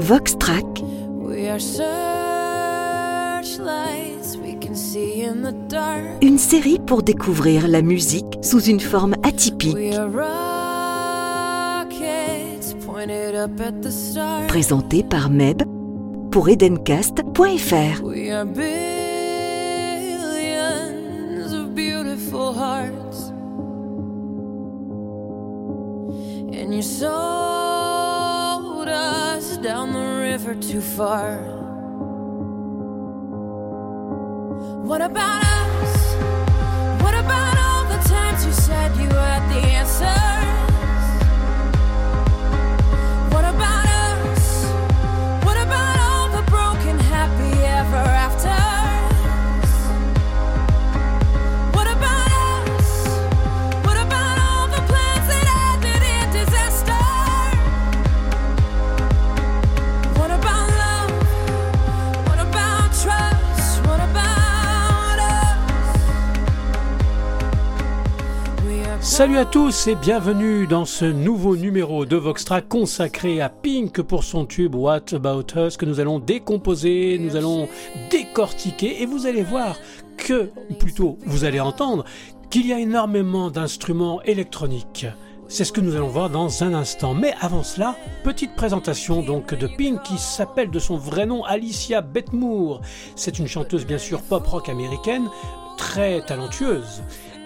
Vox Track. Une série pour découvrir la musique sous une forme atypique. Présentée par Meb pour edencast.fr. the river too far. What about Salut à tous et bienvenue dans ce nouveau numéro de Voxtra consacré à Pink pour son tube What About Us que nous allons décomposer, nous allons décortiquer et vous allez voir que, ou plutôt vous allez entendre, qu'il y a énormément d'instruments électroniques. C'est ce que nous allons voir dans un instant. Mais avant cela, petite présentation donc de Pink qui s'appelle de son vrai nom Alicia Betmour. C'est une chanteuse bien sûr pop rock américaine, très talentueuse.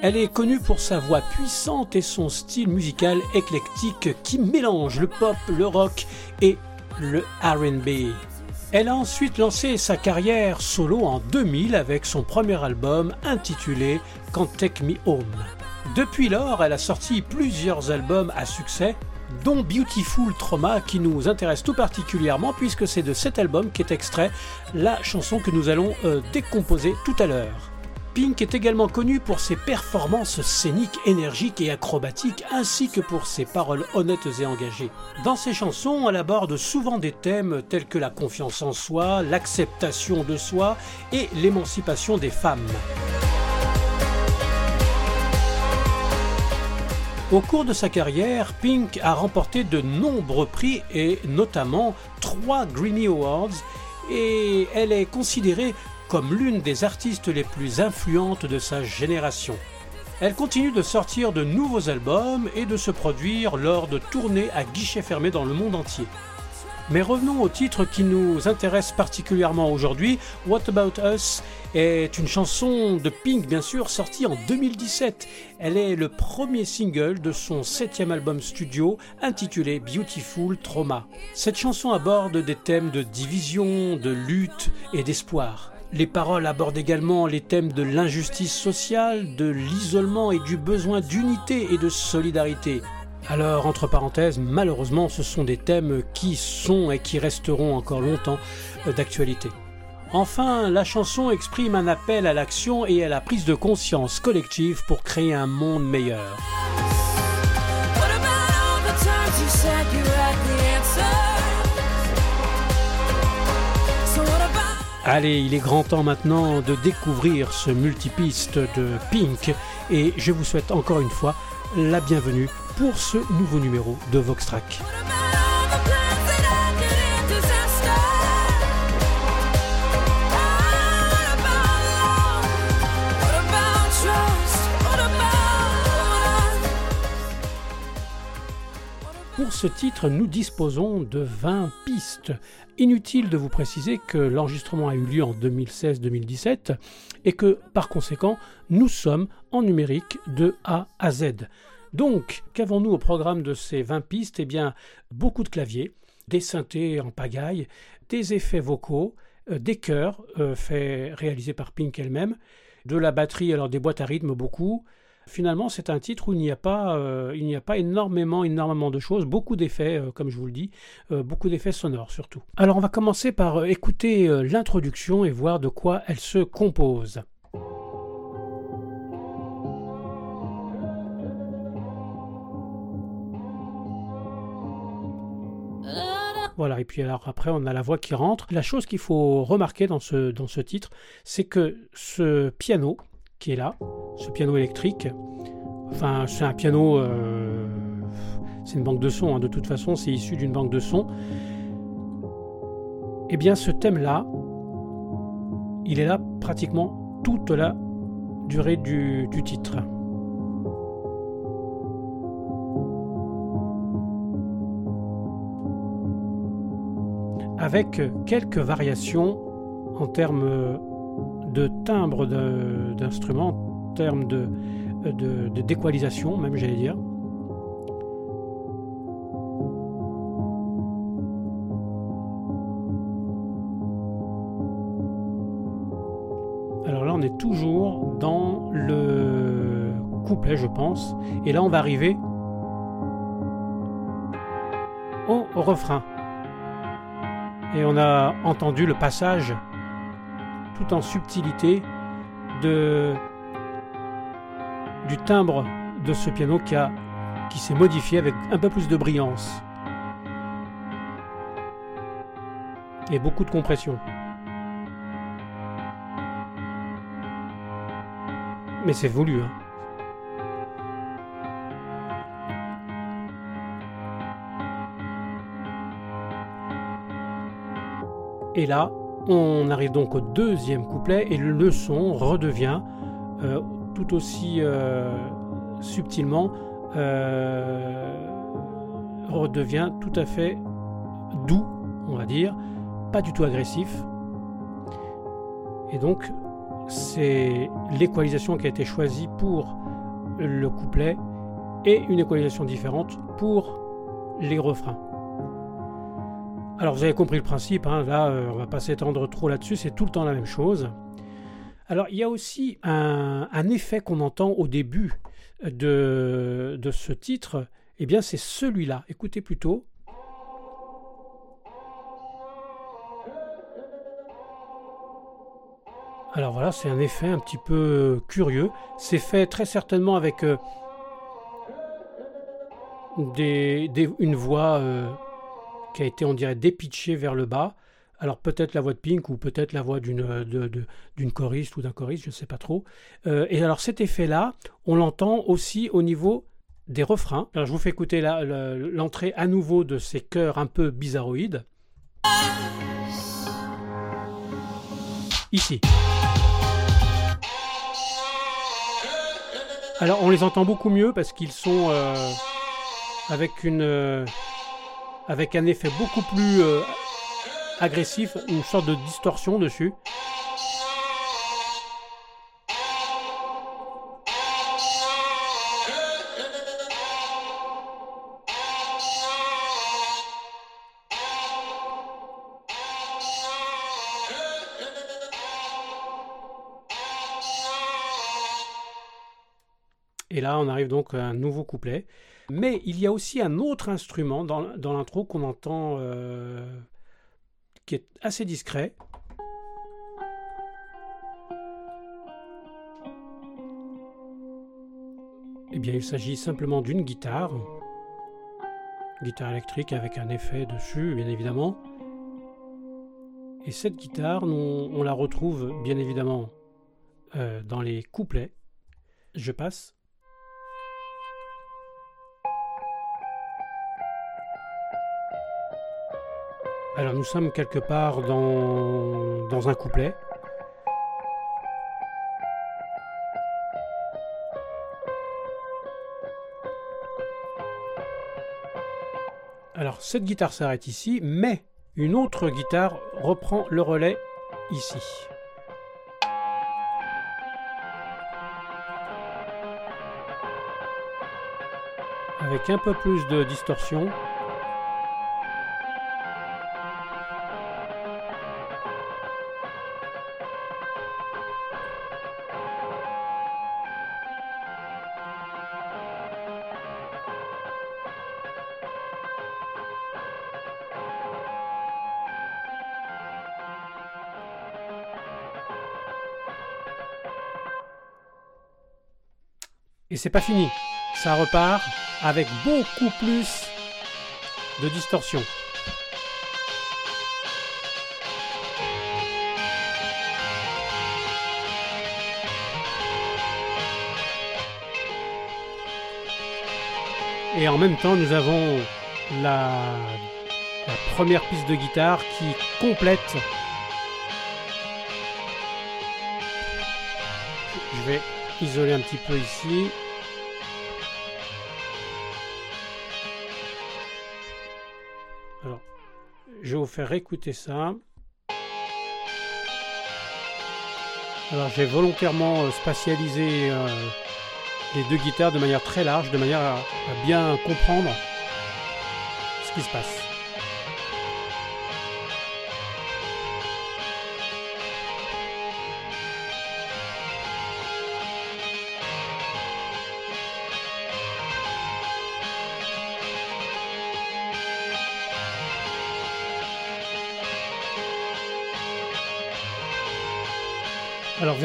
Elle est connue pour sa voix puissante et son style musical éclectique qui mélange le pop, le rock et le RB. Elle a ensuite lancé sa carrière solo en 2000 avec son premier album intitulé Can't Take Me Home. Depuis lors, elle a sorti plusieurs albums à succès, dont Beautiful Trauma qui nous intéresse tout particulièrement puisque c'est de cet album qu'est extrait la chanson que nous allons euh, décomposer tout à l'heure. Pink est également connu pour ses performances scéniques énergiques et acrobatiques ainsi que pour ses paroles honnêtes et engagées. Dans ses chansons, elle aborde souvent des thèmes tels que la confiance en soi, l'acceptation de soi et l'émancipation des femmes. Au cours de sa carrière, Pink a remporté de nombreux prix et notamment trois Grammy Awards et elle est considérée comme l'une des artistes les plus influentes de sa génération. Elle continue de sortir de nouveaux albums et de se produire lors de tournées à guichet fermé dans le monde entier. Mais revenons au titre qui nous intéresse particulièrement aujourd'hui. What About Us est une chanson de Pink, bien sûr, sortie en 2017. Elle est le premier single de son septième album studio intitulé Beautiful Trauma. Cette chanson aborde des thèmes de division, de lutte et d'espoir. Les paroles abordent également les thèmes de l'injustice sociale, de l'isolement et du besoin d'unité et de solidarité. Alors, entre parenthèses, malheureusement, ce sont des thèmes qui sont et qui resteront encore longtemps euh, d'actualité. Enfin, la chanson exprime un appel à l'action et à la prise de conscience collective pour créer un monde meilleur. Allez, il est grand temps maintenant de découvrir ce multipiste de Pink et je vous souhaite encore une fois la bienvenue pour ce nouveau numéro de Voxtrack. Ce titre, nous disposons de 20 pistes. Inutile de vous préciser que l'enregistrement a eu lieu en 2016-2017 et que par conséquent, nous sommes en numérique de A à Z. Donc, qu'avons-nous au programme de ces 20 pistes? Eh bien, beaucoup de claviers, des synthés en pagaille, des effets vocaux, euh, des chœurs euh, faits, réalisés par Pink elle-même, de la batterie, alors des boîtes à rythme beaucoup, Finalement, c'est un titre où il n'y a pas, euh, il n'y a pas énormément, énormément de choses, beaucoup d'effets, euh, comme je vous le dis, euh, beaucoup d'effets sonores surtout. Alors, on va commencer par écouter l'introduction et voir de quoi elle se compose. Voilà, et puis alors après on a la voix qui rentre. La chose qu'il faut remarquer dans ce, dans ce titre, c'est que ce piano qui est là, ce piano électrique. Enfin, c'est un piano, euh, c'est une banque de sons, hein. de toute façon, c'est issu d'une banque de sons. Eh bien ce thème-là, il est là pratiquement toute la durée du, du titre. avec quelques variations en termes de timbre d'instrument, en termes de, de, d'équalisation même j'allais dire. Alors là on est toujours dans le couplet je pense, et là on va arriver au refrain. Et on a entendu le passage tout en subtilité de, du timbre de ce piano qui, qui s'est modifié avec un peu plus de brillance. Et beaucoup de compression. Mais c'est voulu. Hein. Et là, on arrive donc au deuxième couplet et le son redevient euh, tout aussi euh, subtilement, euh, redevient tout à fait doux, on va dire, pas du tout agressif. Et donc, c'est l'équalisation qui a été choisie pour le couplet et une équalisation différente pour les refrains. Alors vous avez compris le principe, hein, là euh, on va pas s'étendre trop là-dessus, c'est tout le temps la même chose. Alors il y a aussi un, effet qu'on entend au début de, ce titre, eh bien c'est celui-là, écoutez plutôt. Alors voilà, c'est un effet un petit peu curieux. C'est fait très certainement avec euh, des, une voix euh, qui a été, on dirait, dépitché vers le bas. Alors peut-être la voix de Pink ou peut-être la voix d'une d'une choriste ou d'un choriste, je ne sais pas trop. Euh, et alors cet effet-là, on l'entend aussi au niveau des refrains. Alors je vous fais écouter l'entrée à nouveau de ces chœurs un peu bizarroïdes. Ici. Alors on les entend beaucoup mieux parce qu'ils sont euh, avec une... Euh, avec un effet beaucoup plus euh, agressif, une sorte de distorsion dessus. Et là, on arrive donc à un nouveau couplet. Mais il y a aussi un autre instrument dans, l'intro qu'on entend euh, qui est assez discret. Eh bien, il s'agit simplement d'une guitare, guitare électrique avec un effet dessus, bien évidemment. Et cette guitare, on, la retrouve bien évidemment euh, dans les couplets. Je passe. Alors nous sommes quelque part dans, un couplet. Alors cette guitare s'arrête ici, mais une autre guitare reprend le relais ici. Avec un peu plus de distorsion. C'est pas fini. Ça repart avec beaucoup plus de distorsion. Et en même temps, nous avons la, première piste de guitare qui complète. Je vais isoler un petit peu ici. Vous faire écouter ça. Alors j'ai volontairement euh, spatialisé euh, les deux guitares de manière très large, de manière à bien comprendre ce qui se passe.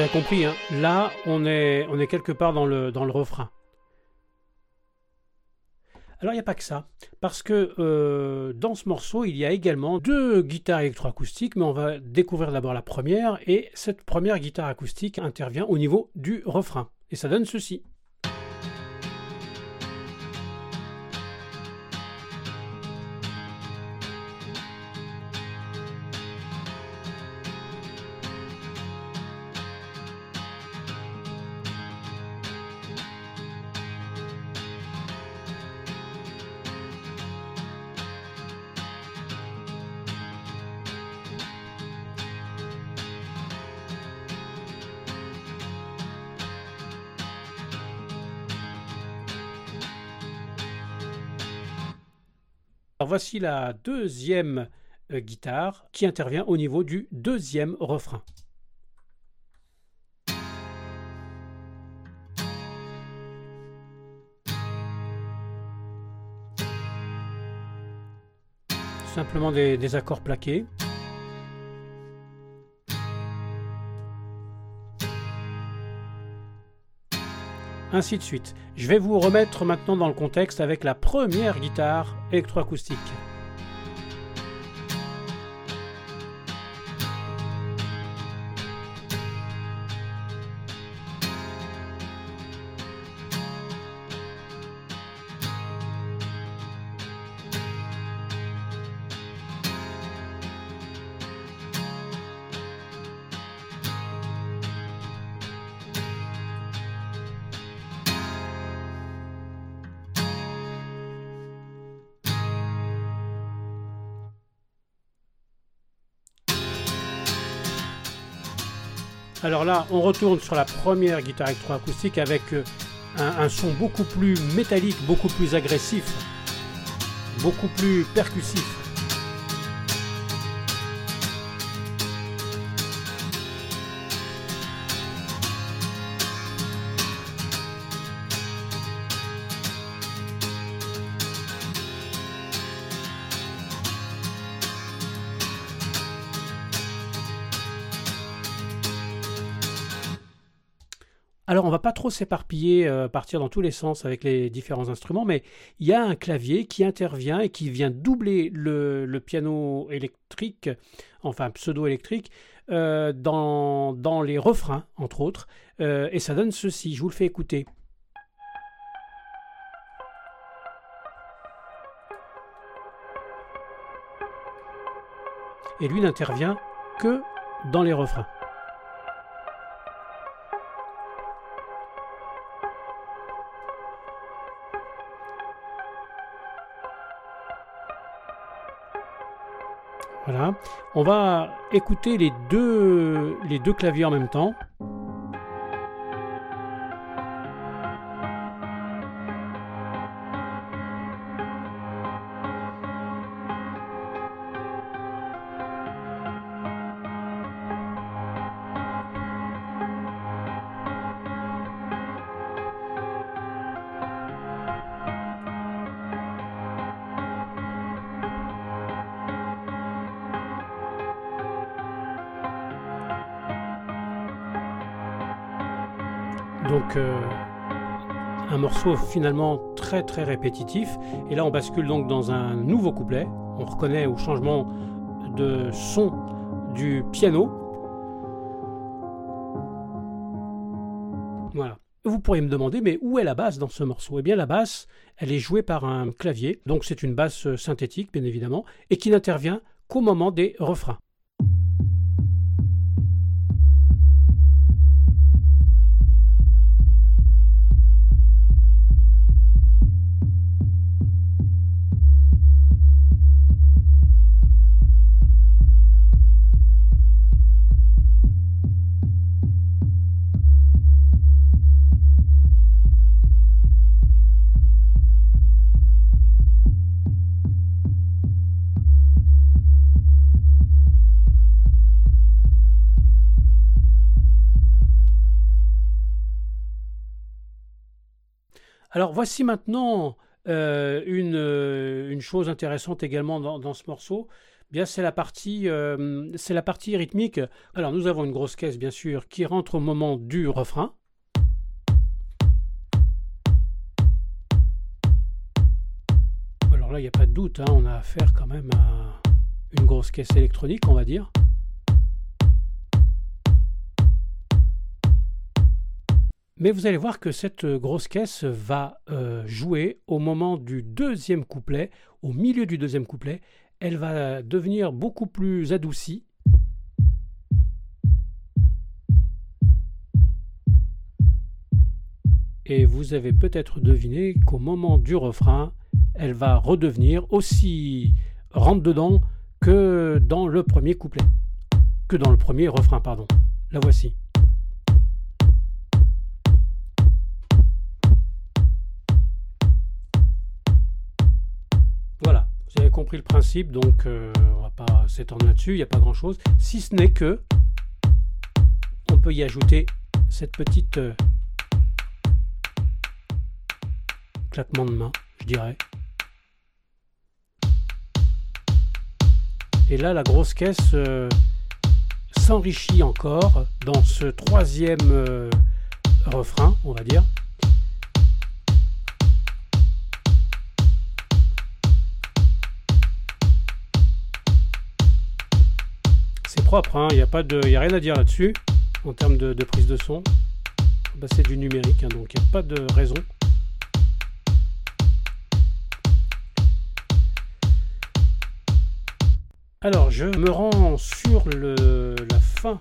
Compris, hein, là on est, quelque part dans le, dans le refrain. Alors il n'y a pas que ça, parce que euh, dans ce morceau il y a également deux guitares électroacoustiques, mais on va découvrir d'abord la première, et cette première guitare acoustique intervient au niveau du refrain, et ça donne ceci. La deuxième euh, guitare qui intervient au niveau du deuxième refrain. Simplement des accords plaqués. Ainsi de suite. Je vais vous remettre maintenant dans le contexte avec la première guitare électroacoustique. On retourne sur la première guitare électroacoustique avec euh, un, son beaucoup plus métallique, beaucoup plus agressif, beaucoup plus percussif. S'éparpiller, euh, partir dans tous les sens avec les différents instruments, mais il y a un clavier qui intervient et qui vient doubler le, piano électrique, enfin pseudo-électrique, euh, dans, dans, les refrains, entre autres, euh, et ça donne ceci, je vous le fais écouter. Et lui n'intervient que dans les refrains. On va écouter les deux, les deux claviers en même temps. Finalement très très répétitif. Et là on bascule donc dans un nouveau couplet. On reconnaît au changement de son du piano. Voilà. Vous pourriez me demander, mais où est la basse dans ce morceau? Eh bien, la basse, elle est jouée par un clavier, donc c'est une basse synthétique, bien évidemment, et qui n'intervient qu'au moment des refrains. Alors voici maintenant euh, euh, une, chose intéressante également dans, ce morceau. Bien, c'est la partie, euh, c'est la partie rythmique. Alors nous avons une grosse caisse bien sûr qui rentre au moment du refrain. Alors là, il n'y a pas de doute, hein, on a affaire quand même à une grosse caisse électronique, on va dire. Mais vous allez voir que cette grosse caisse va euh, jouer au moment du deuxième couplet, au milieu du deuxième couplet. Elle va devenir beaucoup plus adoucie. Et vous avez peut-être deviné qu'au moment du refrain, elle va redevenir aussi rentre-dedans que dans le premier couplet. Que dans le premier refrain, pardon. La voici. Compris le principe, donc euh, on va pas s'étendre là-dessus, il n'y a pas grand-chose. Si ce n'est que on peut y ajouter cette petite euh, claquement de main, je dirais. Et là, la grosse caisse euh, s'enrichit encore dans ce troisième refrain, on va dire. Il hein. n'y a, a rien à dire là-dessus en termes de, prise de son. Bah, c'est du numérique, hein, donc il n'y a pas de raison. Alors je me rends sur le, la fin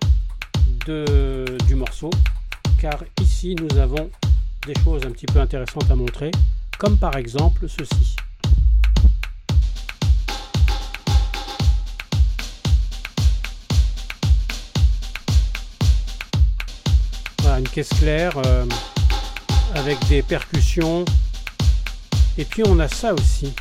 du morceau, car ici nous avons des choses un petit peu intéressantes à montrer, comme par exemple ceci. Claire euh, avec des percussions. Et puis on a ça aussi.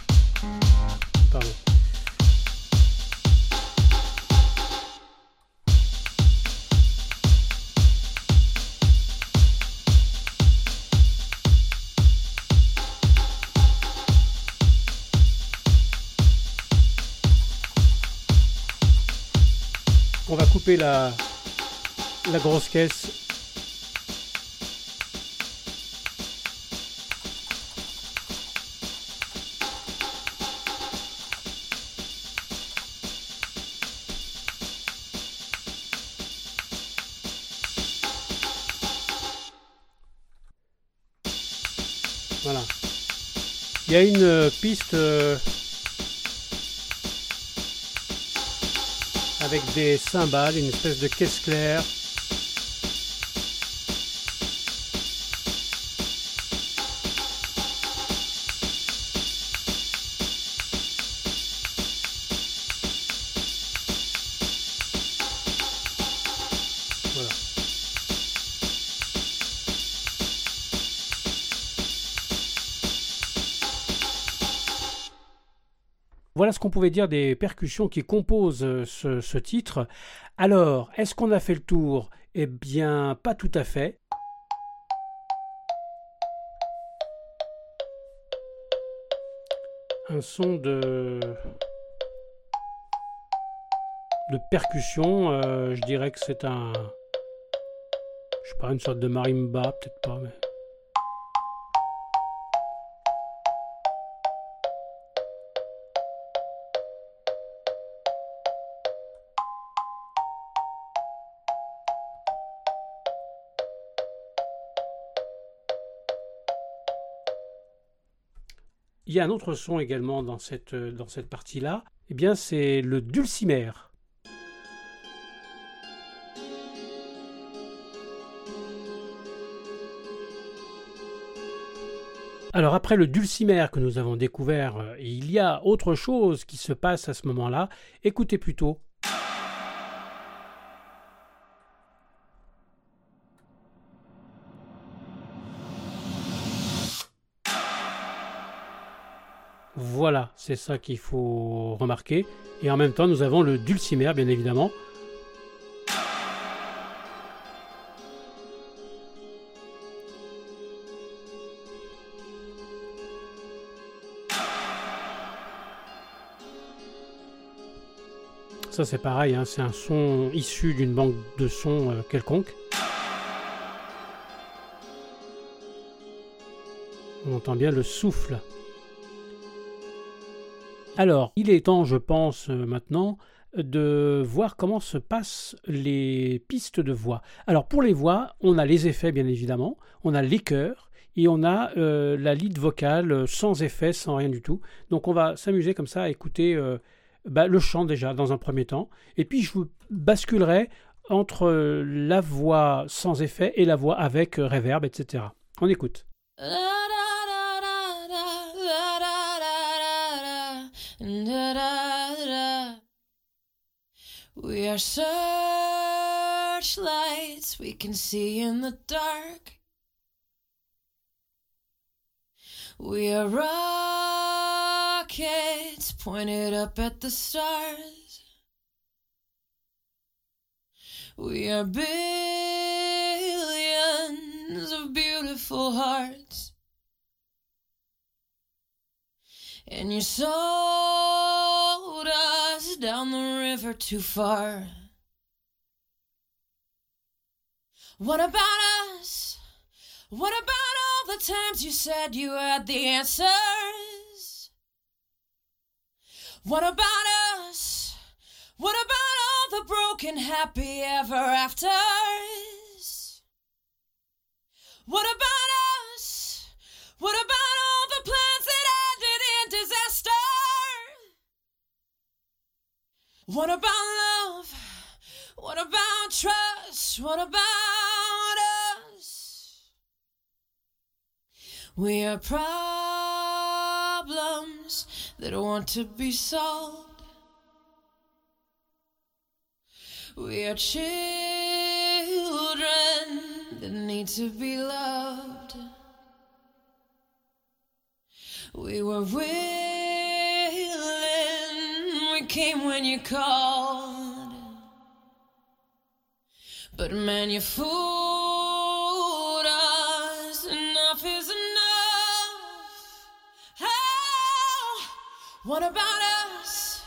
On va couper la, la grosse caisse a une euh, piste euh, avec des cymbales, une espèce de caisse claire. Voilà ce qu'on pouvait dire des percussions qui composent euh, ce, titre. Alors, est-ce qu'on a fait le tour? Eh bien, pas tout à fait. Un son de de percussion, euh, je dirais que c'est un je sais pas une sorte de marimba, peut-être pas y un autre son également dans cette, dans cette partie-là. Eh bien, c'est le dulcimer. Alors après le dulcimer que nous avons découvert, euh, il y a autre chose qui se passe à ce moment-là. Écoutez plutôt. C'est ça qu'il faut remarquer. Et en même temps, nous avons le dulcimer, bien évidemment. Ça c'est pareil, hein, c'est un son issu d'une banque de sons euh, quelconque. On entend bien le souffle. Alors, il est temps, je pense, euh, maintenant, de voir comment se passent les pistes de voix. Alors, pour les voix, on a les effets, bien évidemment, on a les chœurs, et on a euh, la lead vocale euh, sans effet, sans rien du tout. Donc, on va s'amuser comme ça à écouter bah, le chant déjà, dans un premier temps. Et puis, je vous basculerai entre la voix sans effet et la voix avec reverb, etc. On écoute. We are searchlights we can see in the dark. We are rockets pointed up at the stars. We are billions of beautiful hearts. And you sold us down the river too far. What about us? What about all the times you said you had the answers? What about us? What about all the broken happy ever afters? What about us? What about What about love? What about trust? What about us? We are problems that want to be solved. We are children that need to be loved. We were came when you called. But man, you fooled us. Enough is enough. Oh, what about us?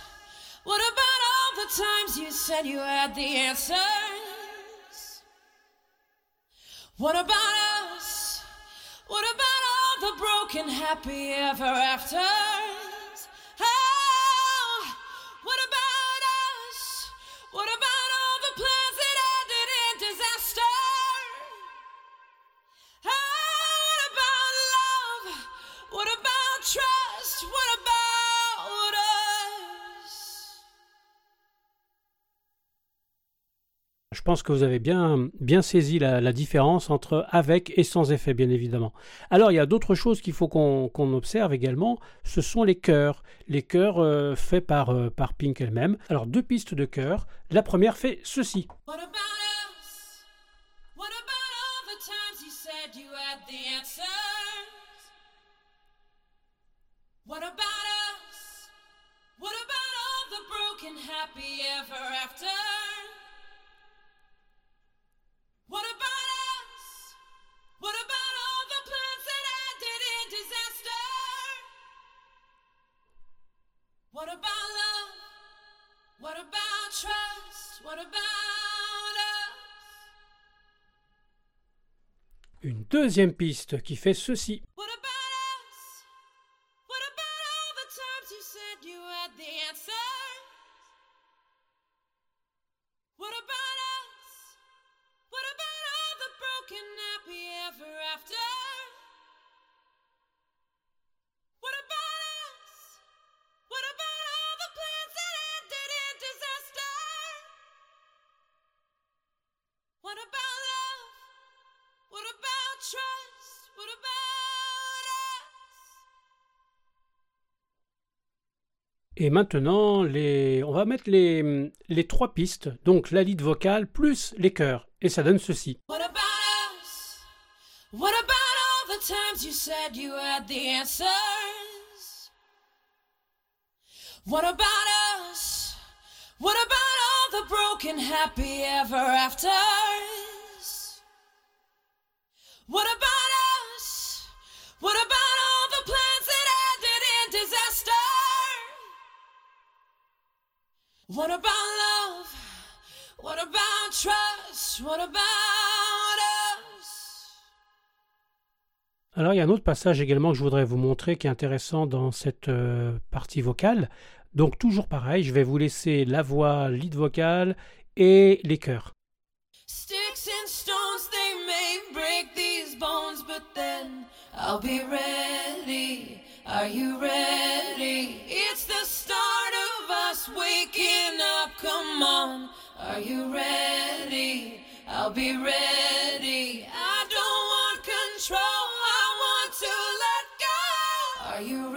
What about all the times you said you had the answers? What about us? What about all the broken happy ever afters. Je pense que vous avez bien, bien saisi la, différence entre avec et sans effet, bien évidemment. Alors, il y a d'autres choses qu'il faut qu'on observe également, ce sont les chœurs. Les chœurs euh, faits par, euh, par Pink elle-même. Alors, deux pistes de chœurs. La première fait ceci. What about us? What about all the times you deuxième piste qui fait ceci. Et maintenant, les... on va mettre les, les trois pistes, donc la lead vocale plus les chœurs, et ça donne ceci. What about us? What about all the times you said you had the answers? What about us? What about all the broken happy ever afters? What about us? What about all the plans that ended in disaster? What about love? What about trust? What about us? Alors il y a un autre passage également que je voudrais vous montrer qui est intéressant dans cette euh, partie vocale. Donc toujours pareil, je vais vous laisser la voix, lead vocale et les chœurs. Bones but then I'll be ready. Are you ready? It's the start of us waking up. Come on, are you ready? I'll be ready. I don't want control, I want to let go. Are you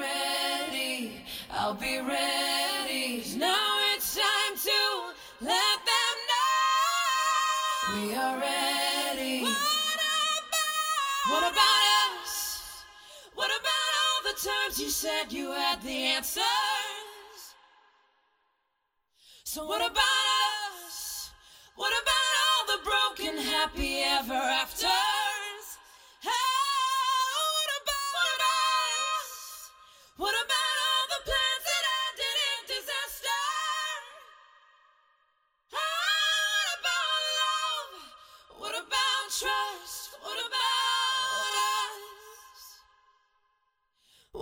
about? Us? What about? All the times you said you had the answers. So what about us? What about all the broken happy ever afters?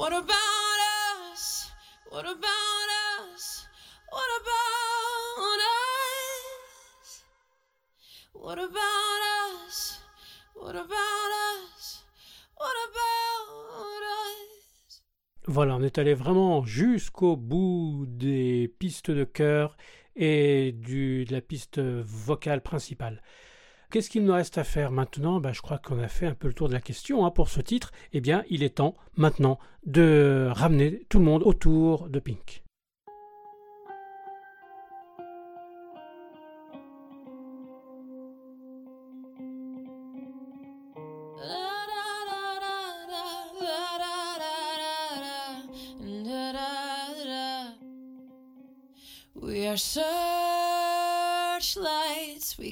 What about us? What about us? What about us? What about us? What about us? What about us? Voilà, on est allé vraiment jusqu'au bout des pistes de chœur et du, de la piste vocale principale. Qu'est-ce qu'il nous reste à faire maintenant? Ben, Je crois qu'on a fait un peu le tour de la question hein, pour ce titre. Eh bien, il est temps maintenant de ramener tout le monde autour de Pink.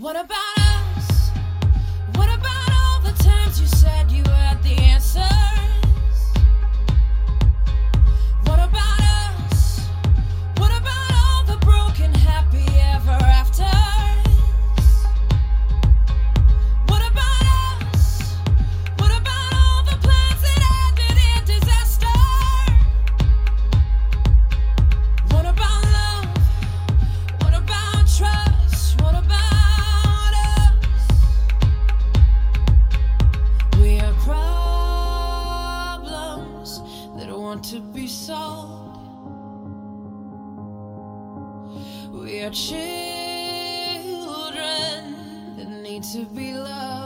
What about us? What about all the times you said you had the answer? want to be sold. We are children that need to be loved.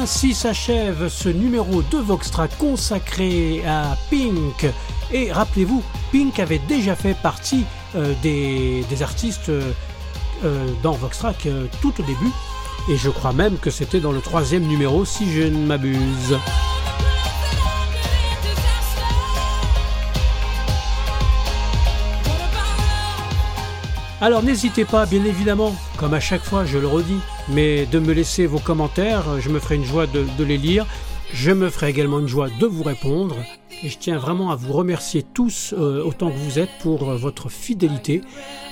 Ainsi s'achève ce numéro de Voxtra consacré à Pink. Et rappelez-vous, Pink avait déjà fait partie euh, des, artistes euh, dans Voxtrack tout au début. Et je crois même que c'était dans le troisième numéro si je ne m'abuse. Alors n'hésitez pas, bien évidemment, comme à chaque fois, je le redis, mais de me laisser vos commentaires, je me ferai une joie de, les lire. Je me ferai également une joie de vous répondre. Et je tiens vraiment à vous remercier tous euh, autant que vous êtes pour euh, votre fidélité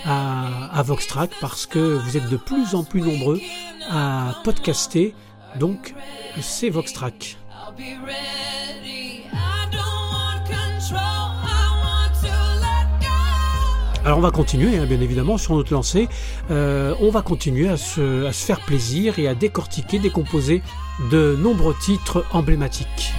à, à Voxtrack parce que vous êtes de plus en plus nombreux à podcaster. Donc c'est Voxtrack. Alors on va continuer, hein, bien évidemment, sur notre lancée. Euh, on va continuer à se, faire plaisir et à décortiquer, décomposer de nombreux titres emblématiques.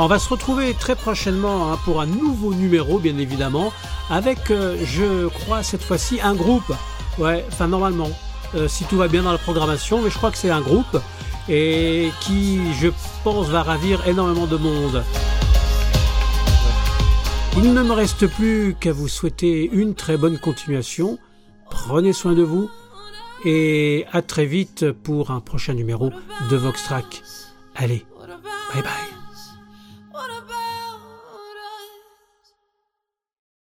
On va se retrouver très prochainement hein, pour un nouveau numéro, bien évidemment, avec, euh, je crois, cette fois-ci un groupe. Ouais, enfin normalement, euh, si tout va bien dans la programmation, mais je crois que c'est un groupe et qui, je pense, va ravir énormément de monde. Il ne me reste plus qu'à vous souhaiter une très bonne continuation. Prenez soin de vous et à très vite pour un prochain numéro de Voxtrack. Allez, bye bye.